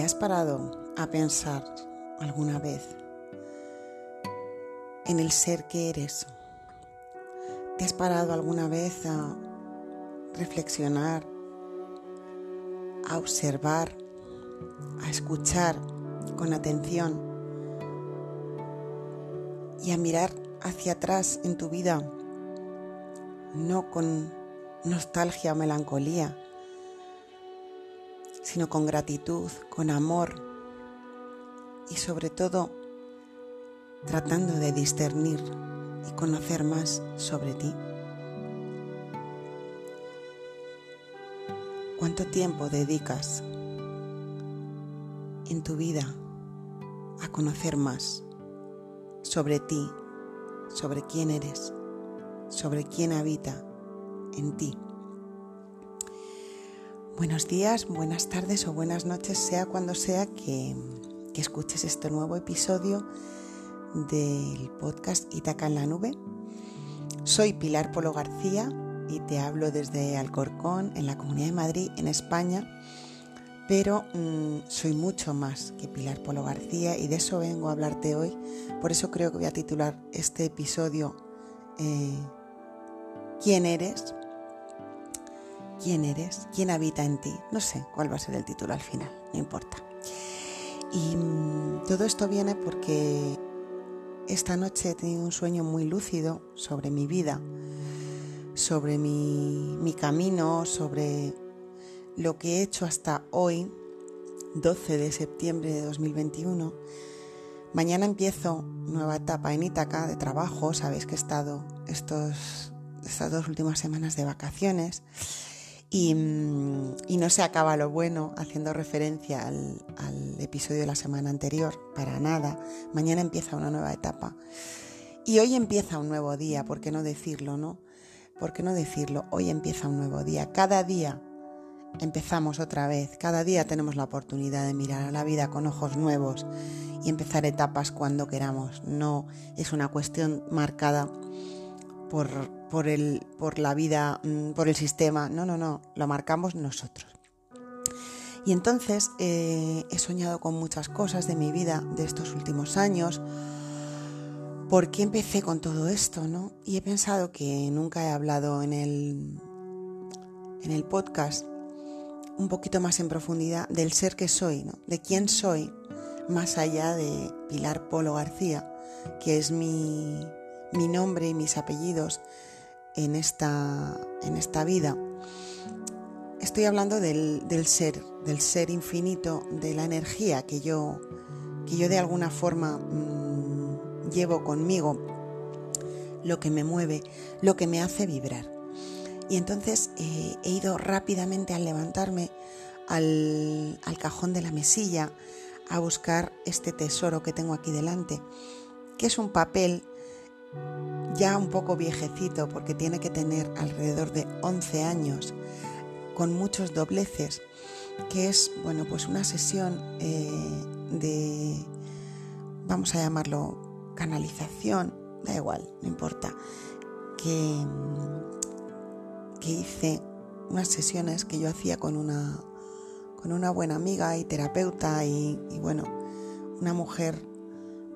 ¿Te has parado a pensar alguna vez en el ser que eres? ¿Te has parado alguna vez a reflexionar, a observar, a escuchar con atención y a mirar hacia atrás en tu vida, no con nostalgia o melancolía, sino con gratitud, con amor y sobre todo tratando de discernir y conocer más sobre ti. ¿Cuánto tiempo dedicas en tu vida a conocer más sobre ti, sobre quién eres, sobre quién habita en ti? Buenos días, buenas tardes o buenas noches, sea cuando sea que, escuches este nuevo episodio del podcast Itaca en la Nube. Soy Pilar Polo García y te hablo desde Alcorcón, en la Comunidad de Madrid, en España, pero mm, soy mucho más que Pilar Polo García y de eso vengo a hablarte hoy. Por eso creo que voy a titular este episodio eh, ¿Quién eres? Quién eres, quién habita en ti. No sé cuál va a ser el título al final, no importa. Y mm, todo esto viene porque esta noche he tenido un sueño muy lúcido sobre mi vida, sobre mi, mi camino, sobre lo que he hecho hasta hoy, 12 de septiembre de 2021. Mañana empiezo nueva etapa en Ítaca de trabajo. Sabéis que he estado estos, estas dos últimas semanas de vacaciones Mm, y, no se acaba lo bueno haciendo referencia al, episodio de la semana anterior, para nada. Mañana empieza una nueva etapa. Y hoy empieza un nuevo día, ¿por qué no decirlo, no? ¿Por qué no decirlo? Hoy empieza un nuevo día. Cada día empezamos otra vez. Cada día tenemos la oportunidad de mirar a la vida con ojos nuevos y empezar etapas cuando queramos. No es una cuestión marcada por, el, por la vida, mm, por el sistema. No, no, no, lo marcamos nosotros. Y entonces eh, he soñado con muchas cosas de mi vida de estos últimos años. ¿Por qué empecé con todo esto? ¿no? Y he pensado que nunca he hablado en el, en el podcast un poquito más en profundidad del ser que soy, ¿no? de quién soy, más allá de Pilar Polo García, que es mi, mi nombre y mis apellidos en esta, en esta vida. Estoy hablando del, ser, del ser infinito, de la energía que yo, que yo de alguna forma mm, llevo conmigo, lo que me mueve, lo que me hace vibrar. Y entonces eh, he ido rápidamente al levantarme al, al cajón de la mesilla a buscar este tesoro que tengo aquí delante, que es un papel ya un poco viejecito porque tiene que tener alrededor de 11 años, con muchos dobleces, que es, bueno, pues una sesión eh, de, vamos a llamarlo, canalización, da igual, no importa, que, que hice unas sesiones que yo hacía con una, con una buena amiga y terapeuta y, bueno, una mujer,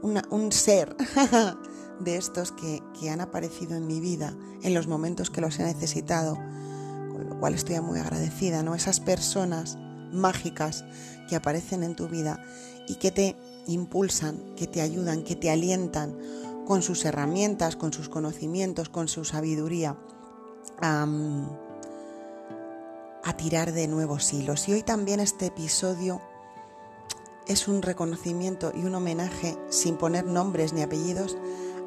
un ser de estos que, han aparecido en mi vida en los momentos que los he necesitado, con lo cual estoy muy agradecida, ¿no? Esas personas mágicas que aparecen en tu vida y que te impulsan, que te ayudan, que te alientan con sus herramientas, con sus conocimientos, con su sabiduría a tirar de nuevos hilos. Y hoy también este episodio es un reconocimiento y un homenaje sin poner nombres ni apellidos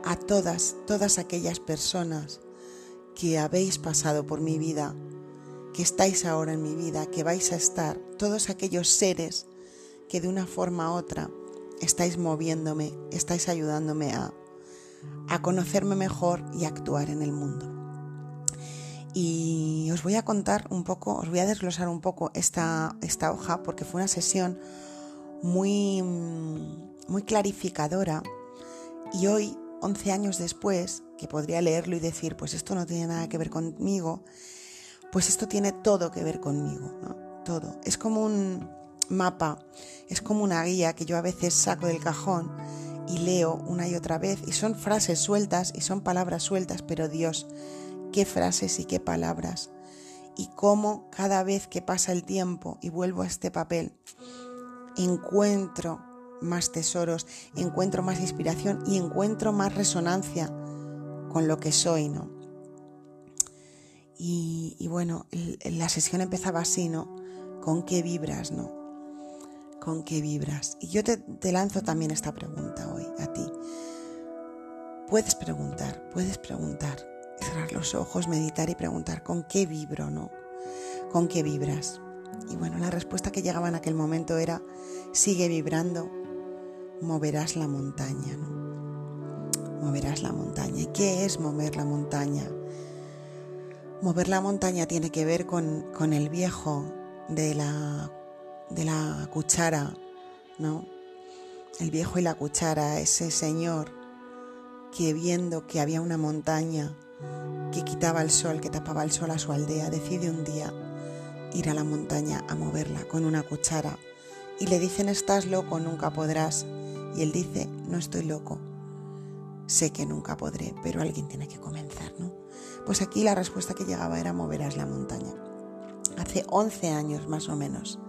a todas, todas aquellas personas que habéis pasado por mi vida, que estáis ahora en mi vida, que vais a estar, todos aquellos seres que de una forma u otra estáis moviéndome, estáis ayudándome a, a conocerme mejor y a actuar en el mundo. Y os voy a contar un poco, os voy a desglosar un poco esta, esta hoja porque fue una sesión muy, muy clarificadora y hoy 11 años después, que podría leerlo y decir, pues esto no tiene nada que ver conmigo, pues esto tiene todo que ver conmigo, ¿no? Todo. Es como un, mapa, es como una guía que yo a veces saco del cajón y leo una y otra vez y son frases sueltas y son palabras sueltas, pero Dios, qué frases y qué palabras. Y cómo cada vez que pasa el tiempo y vuelvo a este papel, encuentro más tesoros, encuentro más inspiración y encuentro más resonancia con lo que soy, ¿no? Y, bueno, la sesión empezaba así, ¿no? ¿Con qué vibras, no? ¿Con qué vibras? Y yo te, te lanzo también esta pregunta hoy a ti. Puedes preguntar, puedes preguntar, cerrar los ojos, meditar y preguntar, ¿con qué vibro, no? ¿Con qué vibras? Y bueno, la respuesta que llegaba en aquel momento era, sigue vibrando, moverás la montaña, ¿no? Moverás la montaña. ¿Y qué es mover la montaña? Mover la montaña tiene que ver con, con el viejo de la, de la cuchara, ¿no? El viejo y la cuchara, ese señor que viendo que había una montaña que quitaba el sol, que tapaba el sol a su aldea, decide un día ir a la montaña a moverla con una cuchara. Y le dicen, estás loco, nunca podrás. Y él dice, no estoy loco, sé que nunca podré, pero alguien tiene que comenzar, ¿no? Pues aquí la respuesta que llegaba era moverás la montaña. Hace 11 años más o menos.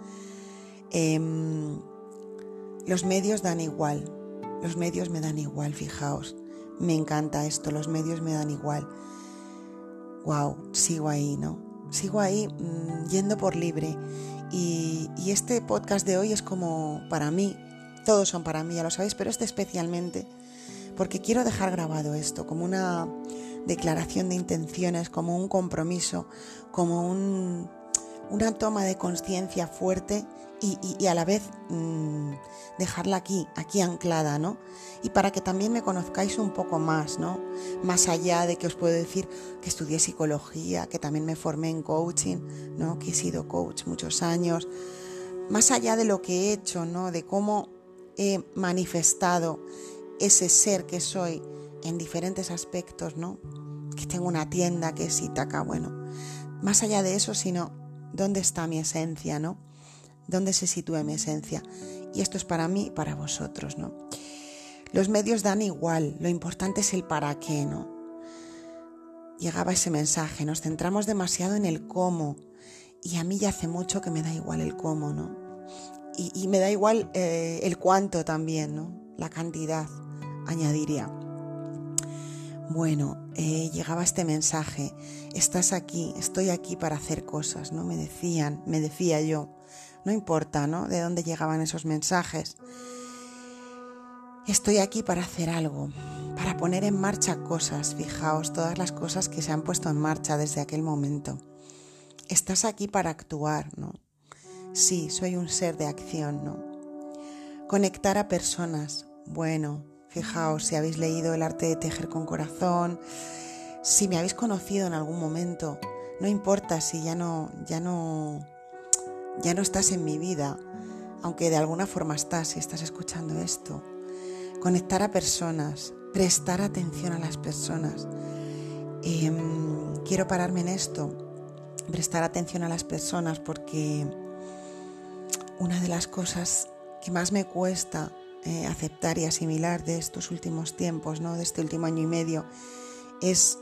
Em, los medios dan igual, los medios me dan igual, fijaos. Me encanta esto, los medios me dan igual. Wow, sigo ahí, ¿no? Sigo ahí mm, yendo por libre. Y, y este podcast de hoy es como para mí, todos son para mí, ya lo sabéis, pero este especialmente, porque quiero dejar grabado esto como una declaración de intenciones, como un compromiso, como una toma de conciencia fuerte y, a la vez mm, dejarla aquí, aquí anclada, ¿no? Y para que también me conozcáis un poco más, ¿no? Más allá de que os puedo decir que estudié psicología, que también me formé en coaching, ¿no? Que he sido coach muchos años. Más allá de lo que he hecho, ¿no? De cómo he manifestado ese ser que soy en diferentes aspectos, ¿no? Que tengo una tienda que es Itaca, bueno, más allá de eso, sino dónde está mi esencia, ¿no? ¿Dónde se sitúa mi esencia? Y esto es para mí y para vosotros, ¿no? Los medios dan igual, lo importante es el para qué, ¿no? Llegaba ese mensaje, nos centramos demasiado en el cómo y a mí ya hace mucho que me da igual el cómo, ¿no? Y, me da igual eh, el cuánto también, ¿no? La cantidad, añadiría. Bueno, eh, llegaba este mensaje, estás aquí, estoy aquí para hacer cosas, ¿no? Me decían, me decía yo, no importa, ¿no? De dónde llegaban esos mensajes. Estoy aquí para hacer algo, para poner en marcha cosas, fijaos, todas las cosas que se han puesto en marcha desde aquel momento. Estás aquí para actuar, ¿no? Sí, soy un ser de acción, ¿no? Conectar a personas, bueno, Fijaos si habéis leído El arte de tejer con corazón, si me habéis conocido en algún momento, no importa si ya no ya no ya no estás en mi vida, aunque de alguna forma estás si estás escuchando esto. Conectar a personas, prestar atención a las personas. Em, quiero pararme en esto, prestar atención a las personas porque una de las cosas que más me cuesta eh, aceptar y asimilar de estos últimos tiempos, ¿no? de este último año y medio, es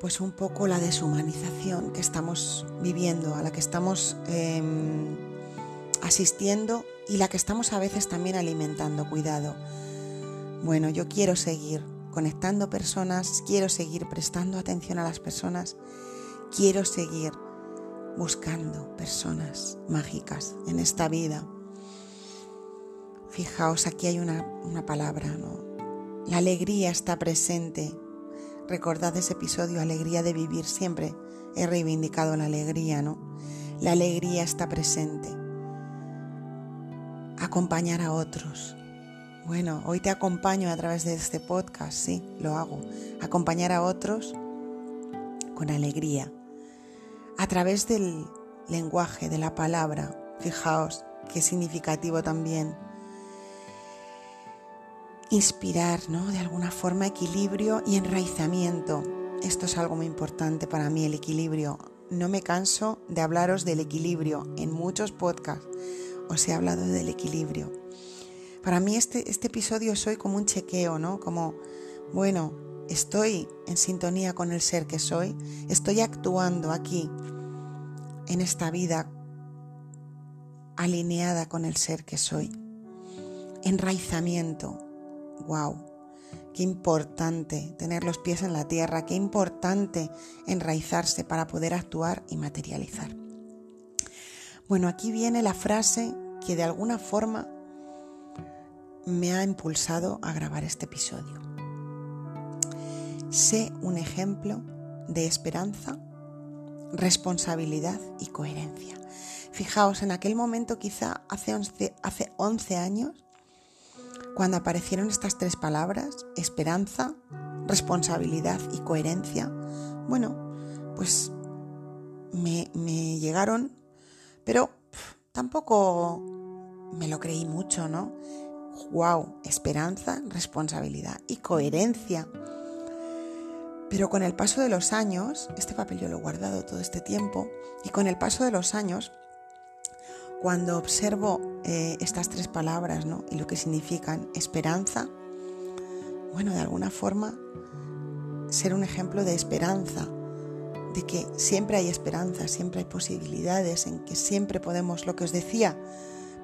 pues un poco la deshumanización que estamos viviendo, a la que estamos em, asistiendo y la que estamos a veces también alimentando. Cuidado. Bueno, yo quiero seguir conectando personas, quiero seguir prestando atención a las personas, quiero seguir buscando personas mágicas en esta vida Fijaos, aquí hay una, palabra, ¿no? La alegría está presente. Recordad ese episodio, alegría de vivir siempre. He reivindicado la alegría, ¿no? La alegría está presente. Acompañar a otros. Bueno, hoy te acompaño a través de este podcast, sí, lo hago. Acompañar a otros con alegría. A través del lenguaje, de la palabra. Fijaos, qué significativo también inspirar, ¿no? De alguna forma equilibrio y enraizamiento. Esto es algo muy importante para mí, el equilibrio. no me canso de hablaros del equilibrio. En muchos podcasts os he hablado del equilibrio. Para mí este, este episodio es hoy como un chequeo, ¿no? Como, bueno, estoy en sintonía con el ser que soy, estoy actuando aquí en esta vida alineada con el ser que soy. Enraizamiento. Wow. Qué importante tener los pies en la tierra, qué importante enraizarse para poder actuar y materializar. Bueno, aquí viene la frase que de alguna forma me ha impulsado a grabar este episodio. Sé un ejemplo de esperanza, responsabilidad y coherencia. Fijaos, en aquel momento, quizá hace 11, hace 11 años, cuando aparecieron estas tres palabras, esperanza, responsabilidad y coherencia, bueno, pues me, me llegaron, pero tampoco me lo creí mucho, ¿no? ¡Wow! Esperanza, responsabilidad y coherencia. Pero con el paso de los años, este papel yo lo he guardado todo este tiempo, y con el paso de los años cuando observo eh, estas tres palabras ¿no? y lo que significan esperanza, bueno, de alguna forma ser un ejemplo de esperanza, de que siempre hay esperanza, siempre hay posibilidades, en que siempre podemos, lo que os decía,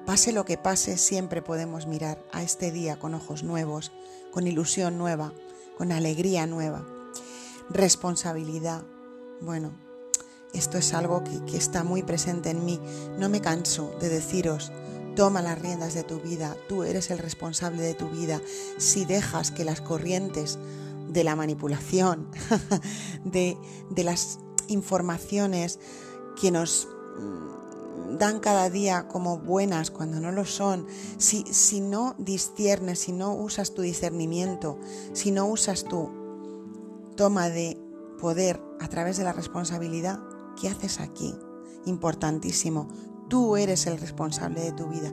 pase lo que pase, siempre podemos mirar a este día con ojos nuevos, con ilusión nueva, con alegría nueva. Responsabilidad, bueno, esto es algo que, está muy presente en mí. No me canso de deciros, toma las riendas de tu vida, tú eres el responsable de tu vida. Si dejas que las corrientes de la manipulación, de, las informaciones que nos mm, dan cada día como buenas cuando no lo son, si, si no disciernes, si no usas tu discernimiento, si no usas tu toma de poder a través de la responsabilidad, ¿Qué haces aquí? Importantísimo. Tú eres el responsable de tu vida.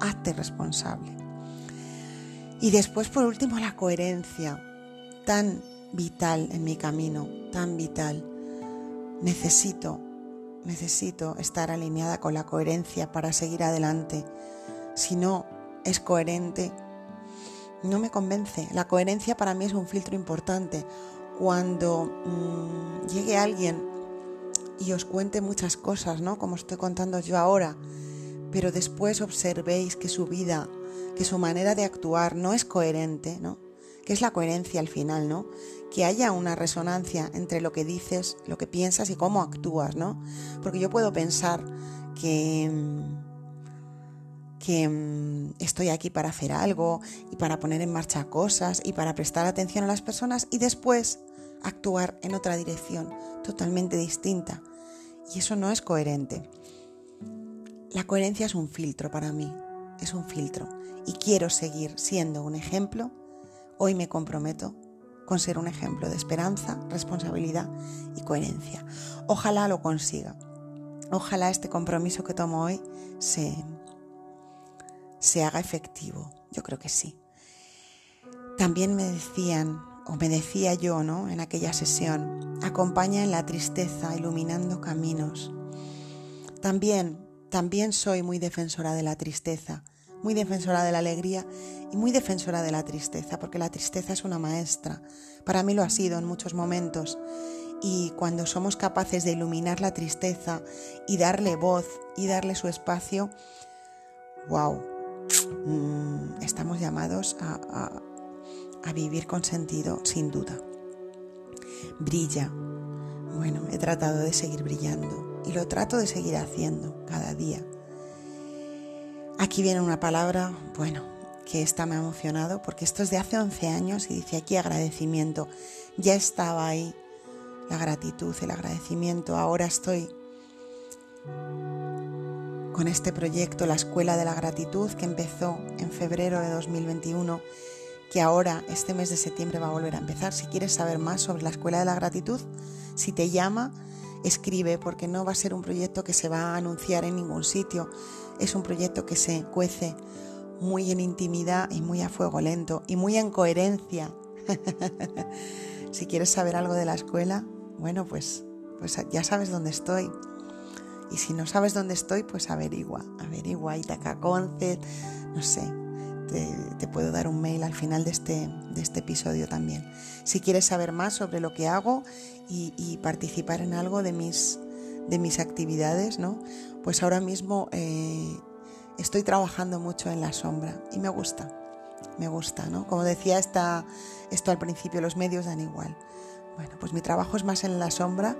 Hazte responsable. Y después, por último, la coherencia. Tan vital en mi camino, tan vital. Necesito, necesito estar alineada con la coherencia para seguir adelante. Si no es coherente, no me convence. La coherencia para mí es un filtro importante. Cuando mm, llegue alguien y os cuente muchas cosas, ¿no? Como estoy contando yo ahora, pero después observéis que su vida, que su manera de actuar no es coherente, ¿no? Que es la coherencia al final, ¿no? Que haya una resonancia entre lo que dices, lo que piensas y cómo actúas, ¿no? Porque yo puedo pensar que que mm, estoy aquí para hacer algo y para poner en marcha cosas y para prestar atención a las personas y después actuar en otra dirección totalmente distinta. Y eso no es coherente. La coherencia es un filtro para mí, es un filtro. Y quiero seguir siendo un ejemplo. Hoy me comprometo con ser un ejemplo de esperanza, responsabilidad y coherencia. Ojalá lo consiga. Ojalá este compromiso que tomo hoy se, se haga efectivo. Yo creo que sí. También me decían o me decía yo, ¿no? En aquella sesión, acompaña en la tristeza, iluminando caminos. También, también soy muy defensora de la tristeza, muy defensora de la alegría y muy defensora de la tristeza, porque la tristeza es una maestra. Para mí lo ha sido en muchos momentos. Y cuando somos capaces de iluminar la tristeza y darle voz y darle su espacio, wow, mm, estamos llamados a a vivir con sentido, sin duda. Brilla. Bueno, he tratado de seguir brillando y lo trato de seguir haciendo cada día. Aquí viene una palabra, bueno, que esta me ha emocionado porque esto es de hace 11 años y dice aquí agradecimiento. Ya estaba ahí la gratitud, el agradecimiento. Ahora estoy con este proyecto, la Escuela de la Gratitud, que empezó en febrero de 2021 que ahora, este mes de septiembre, va a volver a empezar. Si quieres saber más sobre la Escuela de la Gratitud, si te llama, escribe, porque no va a ser un proyecto que se va a anunciar en ningún sitio. Es un proyecto que se cuece muy en intimidad y muy a fuego lento y muy en coherencia. si quieres saber algo de la escuela, bueno, pues, pues ya sabes dónde estoy. Y si no sabes dónde estoy, pues averigua, averigua Itaca Concept, no sé, te, puedo dar un mail al final de este, de este episodio también. Si quieres saber más sobre lo que hago y, participar en algo de mis, de mis actividades, ¿no? Pues ahora mismo eh, estoy trabajando mucho en la sombra y me gusta, me gusta, ¿no? Como decía esta, esto al principio, los medios dan igual. Bueno, pues mi trabajo es más en la sombra,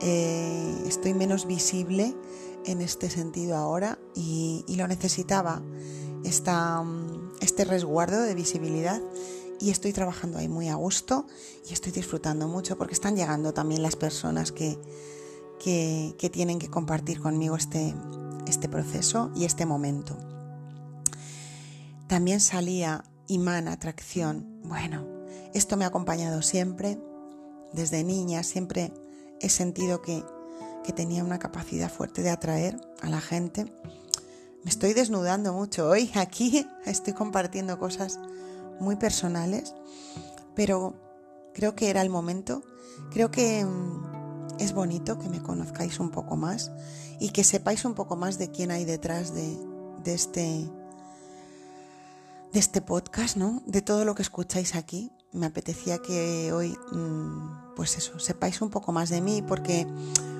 eh, estoy menos visible en este sentido ahora y, lo necesitaba, esta, este resguardo de visibilidad y estoy trabajando ahí muy a gusto y estoy disfrutando mucho porque están llegando también las personas que, que, que tienen que compartir conmigo este, este proceso y este momento. También salía imán, atracción. Bueno, esto me ha acompañado siempre, desde niña, siempre he sentido que, que tenía una capacidad fuerte de atraer a la gente. Me estoy desnudando mucho hoy aquí, estoy compartiendo cosas muy personales, pero creo que era el momento. Creo que mm, es bonito que me conozcáis un poco más y que sepáis un poco más de quién hay detrás de, este de este podcast, ¿no? De todo lo que escucháis aquí. Me apetecía que hoy, mm, pues eso, sepáis un poco más de mí porque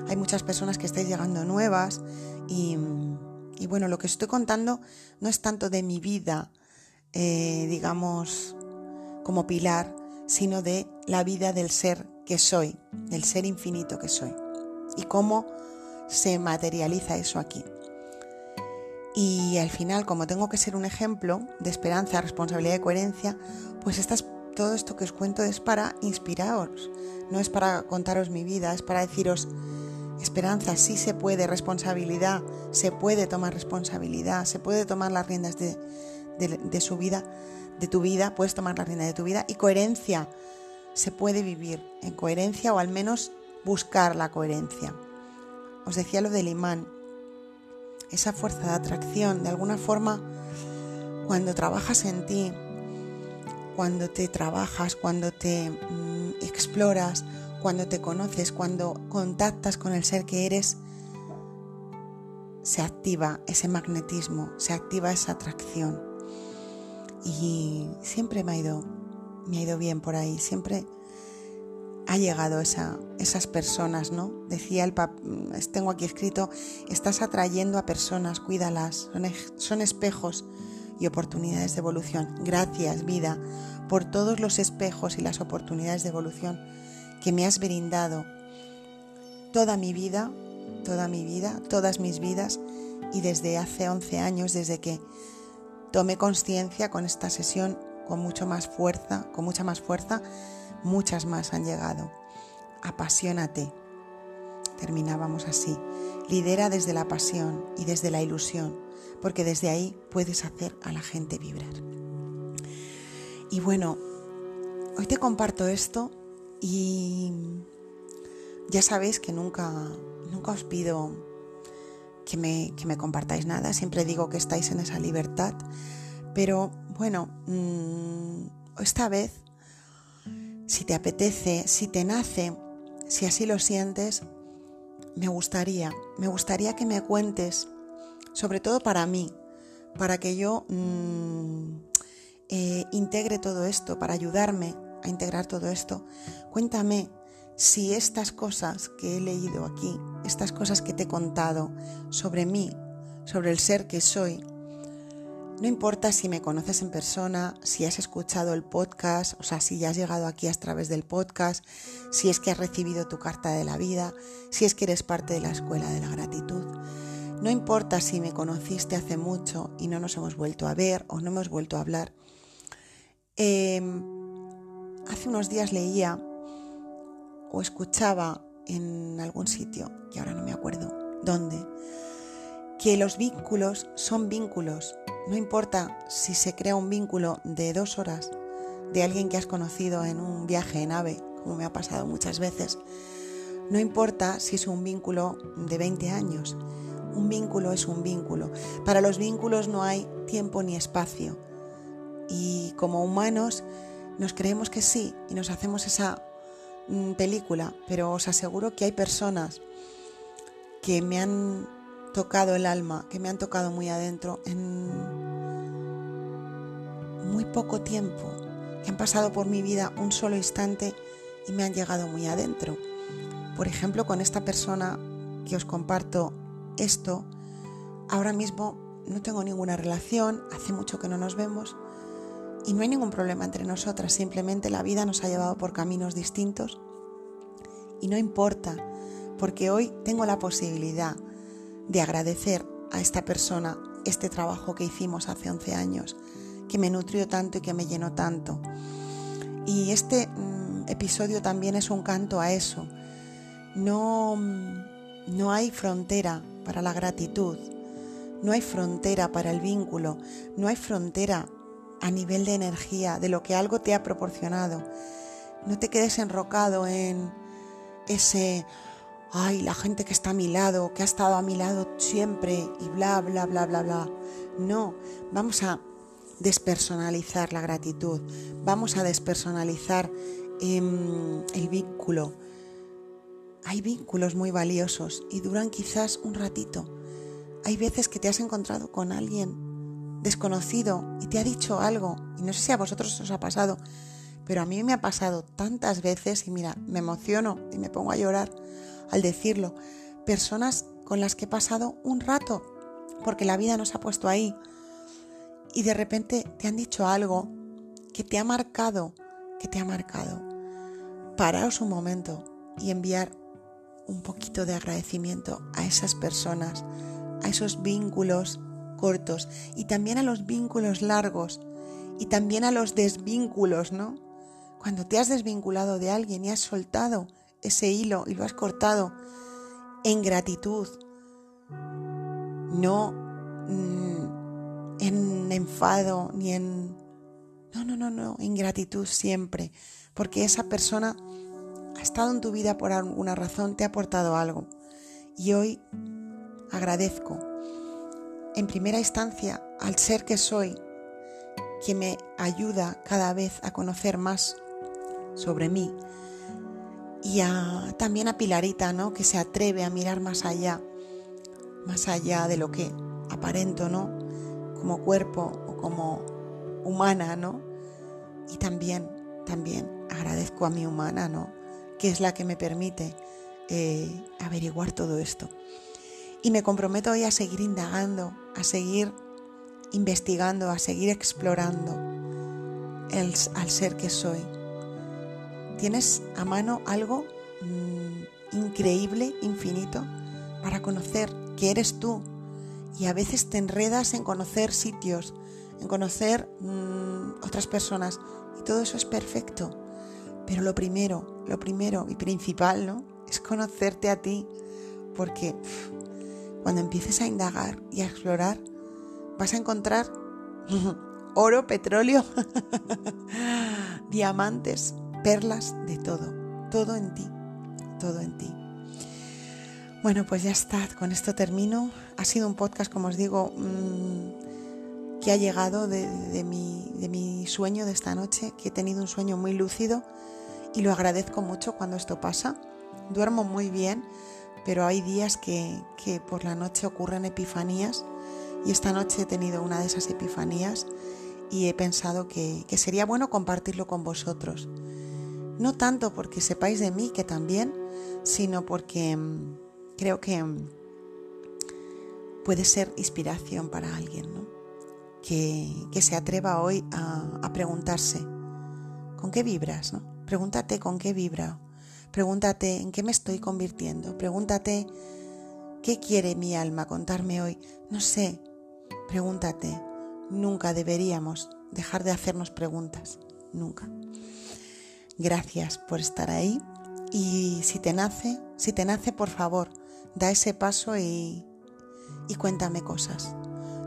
hay muchas personas que estáis llegando nuevas y, bueno, lo que estoy contando no es tanto de mi vida, eh, digamos, como pilar, sino de la vida del ser que soy, del ser infinito que soy y cómo se materializa eso aquí. Y al final, como tengo que ser un ejemplo de esperanza, responsabilidad y coherencia, pues todo esto que os cuento es para inspiraros, no es para contaros mi vida, es para deciros, esperanza, sí se puede, responsabilidad, se puede tomar responsabilidad, se puede tomar las riendas de, su vida, de tu vida, puedes tomar las riendas de tu vida y coherencia, se puede vivir en coherencia o al menos buscar la coherencia. Os decía lo del imán, esa fuerza de atracción, de alguna forma, cuando trabajas en ti, cuando te trabajas, cuando te mm, exploras, cuando te conoces, cuando contactas con el ser que eres, se activa ese magnetismo, se activa esa atracción. Y siempre me ha ido, me ha ido bien por ahí, siempre ha llegado esa, esas personas, ¿no? Decía el tengo aquí escrito, estás atrayendo a personas, cuídalas, son espejos y oportunidades de evolución. Gracias, vida, por todos los espejos y las oportunidades de evolución que me has brindado toda mi vida, toda mi vida, todas mis vidas y desde hace 11 años, desde que tomé conciencia con esta sesión con mucho más fuerza, con mucha más fuerza muchas más han llegado. Apasionate. Terminábamos así. Lidera desde la pasión y desde la ilusión, porque desde ahí puedes hacer a la gente vibrar. Y bueno, hoy te comparto esto y ya sabéis que nunca, nunca os pido que me, que me compartáis nada, siempre digo que estáis en esa libertad, pero bueno, mm, esta vez si te apetece, si te nace, si así lo sientes, me gustaría, me gustaría que me cuentes, sobre todo para mí, para que yo mm, eh, integre todo esto, para ayudarme a integrar todo esto. Cuéntame si estas cosas que he leído aquí, estas cosas que te he contado sobre mí, sobre el ser que soy, no importa si me conoces en persona, si has escuchado el podcast, o sea, si ya has llegado aquí a través del podcast, si es que has recibido tu carta de la vida, si es que eres parte de la escuela de la gratitud. No importa si me conociste hace mucho y no nos hemos vuelto a ver o no hemos vuelto a hablar. Em, hace unos días leía o escuchaba en algún sitio, que ahora no me acuerdo dónde, que los vínculos son vínculos no importa si se crea un vínculo de dos horas de alguien que has conocido en un viaje en ave, como me ha pasado muchas veces. No importa si es un vínculo de 20 años. Un vínculo es un vínculo. Para los vínculos no hay tiempo ni espacio. Y como humanos nos creemos que sí y nos hacemos esa mm, película, pero os aseguro que hay personas que me han tocado el alma, que me han tocado muy adentro en muy poco tiempo, que han pasado por mi vida un solo instante y me han llegado muy adentro. Por ejemplo, con esta persona que os comparto esto, ahora mismo no tengo ninguna relación, hace mucho que no nos vemos y no hay ningún problema entre nosotras, simplemente la vida nos ha llevado por caminos distintos y no importa, porque hoy tengo la posibilidad de agradecer a esta persona este trabajo que hicimos hace 11 años, que me nutrió tanto y que me llenó tanto. Y este mm, episodio también es un canto a eso. No, mm, no hay frontera para la gratitud, no hay frontera para el vínculo, no hay frontera a nivel de energía, de lo que algo te ha proporcionado. No te quedes enrocado en ese, ay, la gente que está a mi lado, que ha estado a mi lado siempre y bla, bla, bla, bla, bla. No, vamos a despersonalizar la gratitud, vamos a despersonalizar em, el vínculo. Hay vínculos muy valiosos y duran quizás un ratito hay veces que te has encontrado con alguien desconocido y te ha dicho algo, y no sé si a vosotros os ha pasado, pero a mí me ha pasado tantas veces y mira, me emociono y me pongo a llorar al decirlo. Personas con las que he pasado un rato, porque la vida nos ha puesto ahí, y de repente te han dicho algo que te ha marcado, que te ha marcado. Paraos un momento y enviar un poquito de agradecimiento a esas personas a esos vínculos cortos y también a los vínculos largos y también a los desvínculos, ¿no? Cuando te has desvinculado de alguien y has soltado ese hilo y lo has cortado en gratitud, no mm, en enfado ni en... No, no, no, no, en gratitud siempre, porque esa persona ha estado en tu vida por alguna razón, te ha aportado algo. Y hoy agradezco en primera instancia al ser que soy, que me ayuda cada vez a conocer más sobre mí, y también a Pilarita, ¿no? que se atreve a mirar más allá, más allá de lo que aparento, ¿no? como cuerpo o como humana, ¿no? Y también, también agradezco a mi humana, ¿no? Que es la que me permite eh, averiguar todo esto. Y me comprometo hoy a seguir indagando, a seguir investigando, a seguir explorando el, al ser que soy. ¿Tienes a mano algo mm, increíble, infinito, para conocer que eres tú? Y a veces te enredas en conocer sitios, en conocer mm, otras personas. Y todo eso es perfecto. Pero lo primero, lo primero y principal, ¿no? Es conocerte a ti. Porque cuando empieces a indagar y a explorar, vas a encontrar oro, petróleo, diamantes, perlas, de todo, todo en ti, todo en ti. Bueno, pues ya está, con esto termino. Ha sido un podcast, como os digo, mm, que ha llegado de, mi, de mi sueño de esta noche, que he tenido un sueño muy lúcido y lo agradezco mucho cuando esto pasa. Duermo muy bien pero hay días que, por la noche ocurren epifanías y esta noche he tenido una de esas epifanías y he pensado que, sería bueno compartirlo con vosotros. No tanto porque sepáis de mí, que también, sino porque mm, creo que mm, puede ser inspiración para alguien, ¿no? Que, se atreva hoy a, preguntarse, ¿con qué vibras? Pregúntate con qué vibra Pregúntate en qué me estoy convirtiendo. Pregúntate qué quiere mi alma contarme hoy. No sé. Pregúntate. Nunca deberíamos dejar de hacernos preguntas. Nunca. Gracias por estar ahí. Y si te nace, si te nace, por favor, da ese paso y, y cuéntame cosas.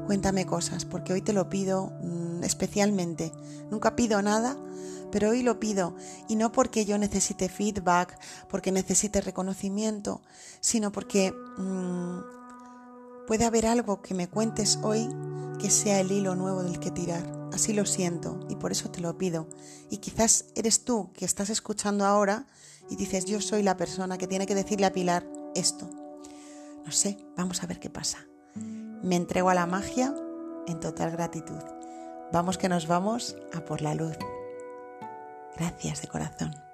Cuéntame cosas, porque hoy te lo pido mm, especialmente. Nunca pido nada pero hoy lo pido y no porque yo necesite feedback, porque necesite reconocimiento, sino porque mm, puede haber algo que me cuentes hoy que sea el hilo nuevo del que tirar. Así lo siento y por eso te lo pido. Y quizás eres tú que estás escuchando ahora y dices, yo soy la persona que tiene que decirle a Pilar esto. No sé, vamos a ver qué pasa. Me entrego a la magia en total gratitud. Vamos que nos vamos a por la luz. Gracias de corazón.